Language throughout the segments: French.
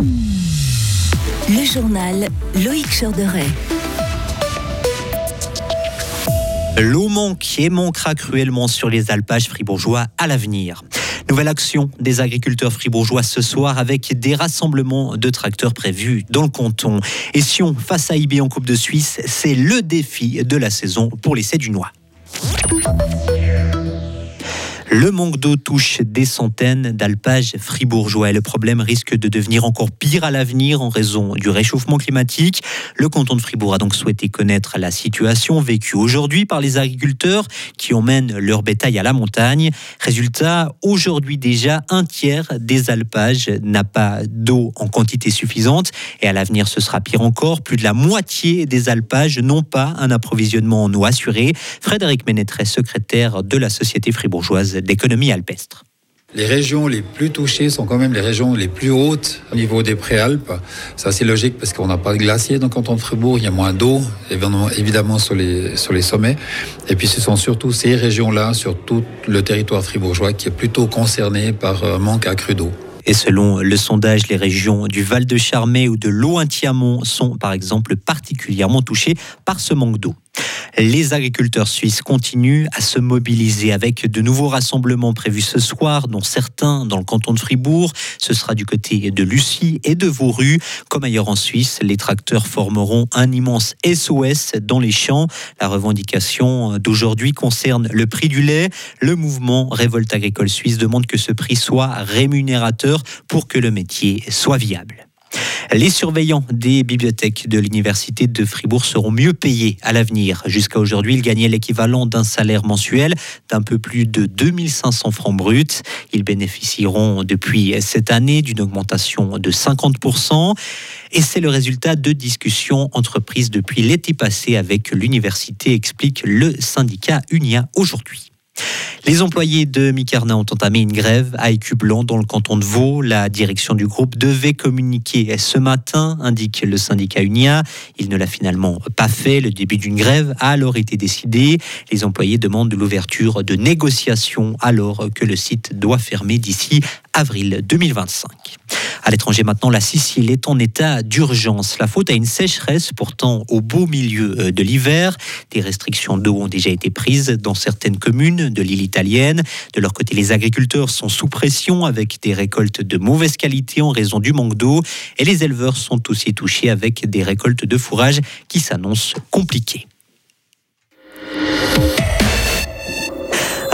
Le journal Loïc Chorderet. L'eau manque et manquera cruellement sur les alpages fribourgeois à l'avenir. Nouvelle action des agriculteurs fribourgeois ce soir avec des rassemblements de tracteurs prévus dans le canton. Et Sion face à IB en Coupe de Suisse, c'est le défi de la saison pour les Cédunois. Le manque d'eau touche des centaines d'alpages fribourgeois et le problème risque de devenir encore pire à l'avenir en raison du réchauffement climatique. Le canton de Fribourg a donc souhaité connaître la situation vécue aujourd'hui par les agriculteurs qui emmènent leur bétail à la montagne. Résultat, aujourd'hui déjà, un tiers des alpages n'a pas d'eau en quantité suffisante et à l'avenir ce sera pire encore. Plus de la moitié des alpages n'ont pas un approvisionnement en eau assuré. Frédéric Ménétret, secrétaire de la Société fribourgeoise d'économie alpestre. Les régions les plus touchées sont quand même les régions les plus hautes au niveau des préalpes. C'est assez logique parce qu'on n'a pas de glacier dans le canton de Fribourg, il y a moins d'eau, évidemment sur les, sur les sommets. Et puis ce sont surtout ces régions-là, sur tout le territoire fribourgeois, qui est plutôt concerné par un manque accru d'eau. Et selon le sondage, les régions du Val de Charmé ou de Lointiamont sont par exemple particulièrement touchées par ce manque d'eau. Les agriculteurs suisses continuent à se mobiliser avec de nouveaux rassemblements prévus ce soir, dont certains dans le canton de Fribourg. Ce sera du côté de Lucie et de Vauru. Comme ailleurs en Suisse, les tracteurs formeront un immense SOS dans les champs. La revendication d'aujourd'hui concerne le prix du lait. Le mouvement Révolte agricole suisse demande que ce prix soit rémunérateur pour que le métier soit viable. Les surveillants des bibliothèques de l'Université de Fribourg seront mieux payés à l'avenir. Jusqu'à aujourd'hui, ils gagnaient l'équivalent d'un salaire mensuel d'un peu plus de 2500 francs bruts. Ils bénéficieront depuis cette année d'une augmentation de 50%. Et c'est le résultat de discussions entreprises depuis l'été passé avec l'université, explique le syndicat Unia aujourd'hui. Les employés de Micarna ont entamé une grève à Écublanc dans le canton de Vaud. La direction du groupe devait communiquer ce matin, indique le syndicat Unia. Il ne l'a finalement pas fait. Le début d'une grève a alors été décidé. Les employés demandent l'ouverture de négociations alors que le site doit fermer d'ici avril 2025. À l'étranger maintenant, la Sicile est en état d'urgence. La faute à une sécheresse pourtant au beau milieu euh, de l'hiver. Des restrictions d'eau ont déjà été prises dans certaines communes de l'île italienne. De leur côté, les agriculteurs sont sous pression avec des récoltes de mauvaise qualité en raison du manque d'eau. Et les éleveurs sont aussi touchés avec des récoltes de fourrage qui s'annoncent compliquées.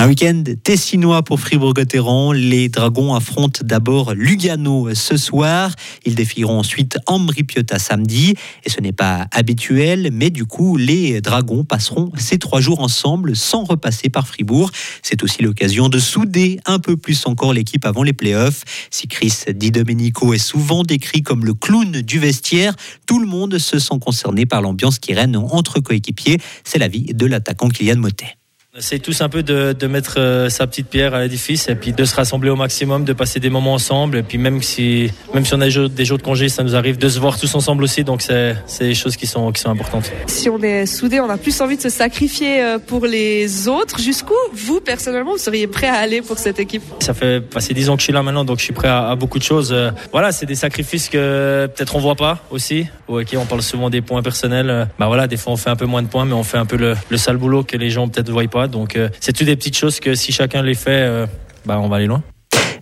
Un week-end tessinois pour Fribourg-Gotteron. Les Dragons affrontent d'abord Lugano ce soir. Ils défieront ensuite Ambri Piotta samedi. Et ce n'est pas habituel, mais du coup, les Dragons passeront ces trois jours ensemble sans repasser par Fribourg. C'est aussi l'occasion de souder un peu plus encore l'équipe avant les playoffs. Si Chris Di Domenico est souvent décrit comme le clown du vestiaire, tout le monde se sent concerné par l'ambiance qui règne entre coéquipiers. C'est l'avis de l'attaquant Kylian Motet. On essaie tous un peu de, de mettre euh, sa petite pierre à l'édifice et puis de se rassembler au maximum, de passer des moments ensemble. Et puis même si, même si on a des jours, des jours de congé, ça nous arrive de se voir tous ensemble aussi. Donc c'est des choses qui sont, qui sont importantes. Si on est soudés, on a plus envie de se sacrifier euh, pour les autres. Jusqu'où, vous, personnellement, vous seriez prêt à aller pour cette équipe? Ça fait passer dix ans que je suis là maintenant, donc je suis prêt à, à beaucoup de choses. Euh, voilà, c'est des sacrifices que peut-être on voit pas aussi. Ok, on parle souvent des points personnels. Bah voilà, des fois on fait un peu moins de points, mais on fait un peu le, le sale boulot que les gens peut-être ne voient pas. Donc euh, c'est toutes des petites choses que si chacun les fait, euh, bah, on va aller loin?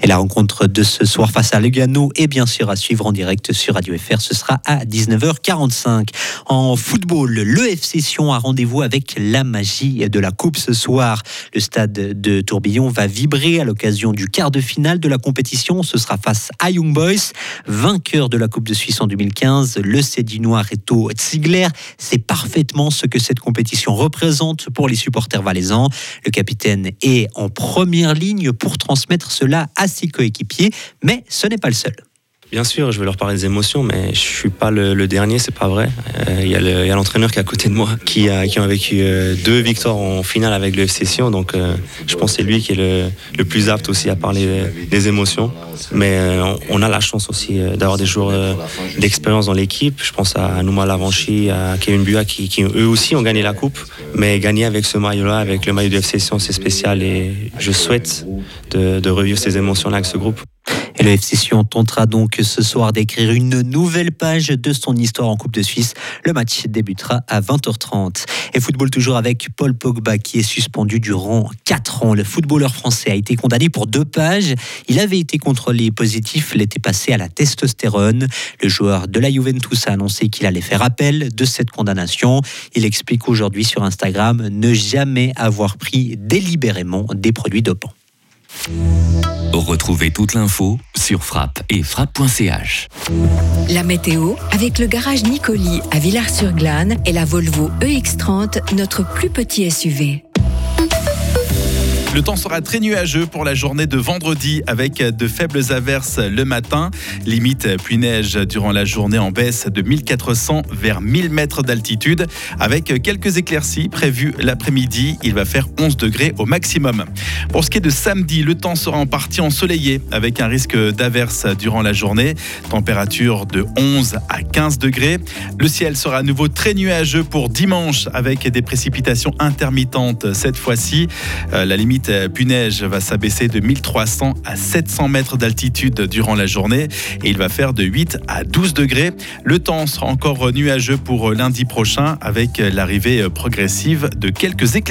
Et la rencontre de ce soir face à Lugano est bien sûr à suivre en direct sur Radio FR. Ce sera à 19h45. En football, le FC Sion a rendez-vous avec la magie de la Coupe ce soir. Le stade de Tourbillon va vibrer à l'occasion du quart de finale de la compétition. Ce sera face à Young Boys, vainqueur de la Coupe de Suisse en 2015. Le Cédinois Reto Ziegler c'est parfaitement ce que cette compétition représente pour les supporters valaisans. Le capitaine est en première ligne pour transmettre cela à ses coéquipiers, mais ce n'est pas le seul. Bien sûr, je vais leur parler des émotions, mais je suis pas le, le dernier, c'est pas vrai. Il euh, y a l'entraîneur qui est à côté de moi, qui a, qui a vécu euh, deux victoires en finale avec le FC donc euh, je pense que c'est lui qui est le, le, plus apte aussi à parler des émotions. Mais on, on, a la chance aussi d'avoir des joueurs d'expérience dans l'équipe. Je pense à Nouma Lavanchi, à Kevin Bua, qui, qui, eux aussi ont gagné la coupe, mais gagner avec ce maillot-là, avec le maillot du FC c'est spécial et je souhaite de, de revivre ces émotions-là avec ce groupe. Et le FC Sion tentera donc ce soir d'écrire une nouvelle page de son histoire en Coupe de Suisse. Le match débutera à 20h30. Et football toujours avec Paul Pogba qui est suspendu durant 4 ans. Le footballeur français a été condamné pour deux pages. Il avait été contrôlé positif l'été passé à la testostérone. Le joueur de la Juventus a annoncé qu'il allait faire appel de cette condamnation. Il explique aujourd'hui sur Instagram ne jamais avoir pris délibérément des produits dopants. Retrouvez toute l'info sur frappe et frappe.ch. La météo avec le garage Nicoli à Villars-sur-Glane et la Volvo EX30, notre plus petit SUV. Le temps sera très nuageux pour la journée de vendredi avec de faibles averses le matin. Limite pluie neige durant la journée en baisse de 1400 vers 1000 mètres d'altitude avec quelques éclaircies prévues l'après-midi. Il va faire 11 degrés au maximum. Pour ce qui est de samedi, le temps sera en partie ensoleillé avec un risque d'averses durant la journée. Température de 11 à 15 degrés. Le ciel sera à nouveau très nuageux pour dimanche avec des précipitations intermittentes cette fois-ci. Euh, puneige va s'abaisser de 1300 à 700 mètres d'altitude durant la journée et il va faire de 8 à 12 degrés. Le temps sera encore nuageux pour lundi prochain avec l'arrivée progressive de quelques éclaircies.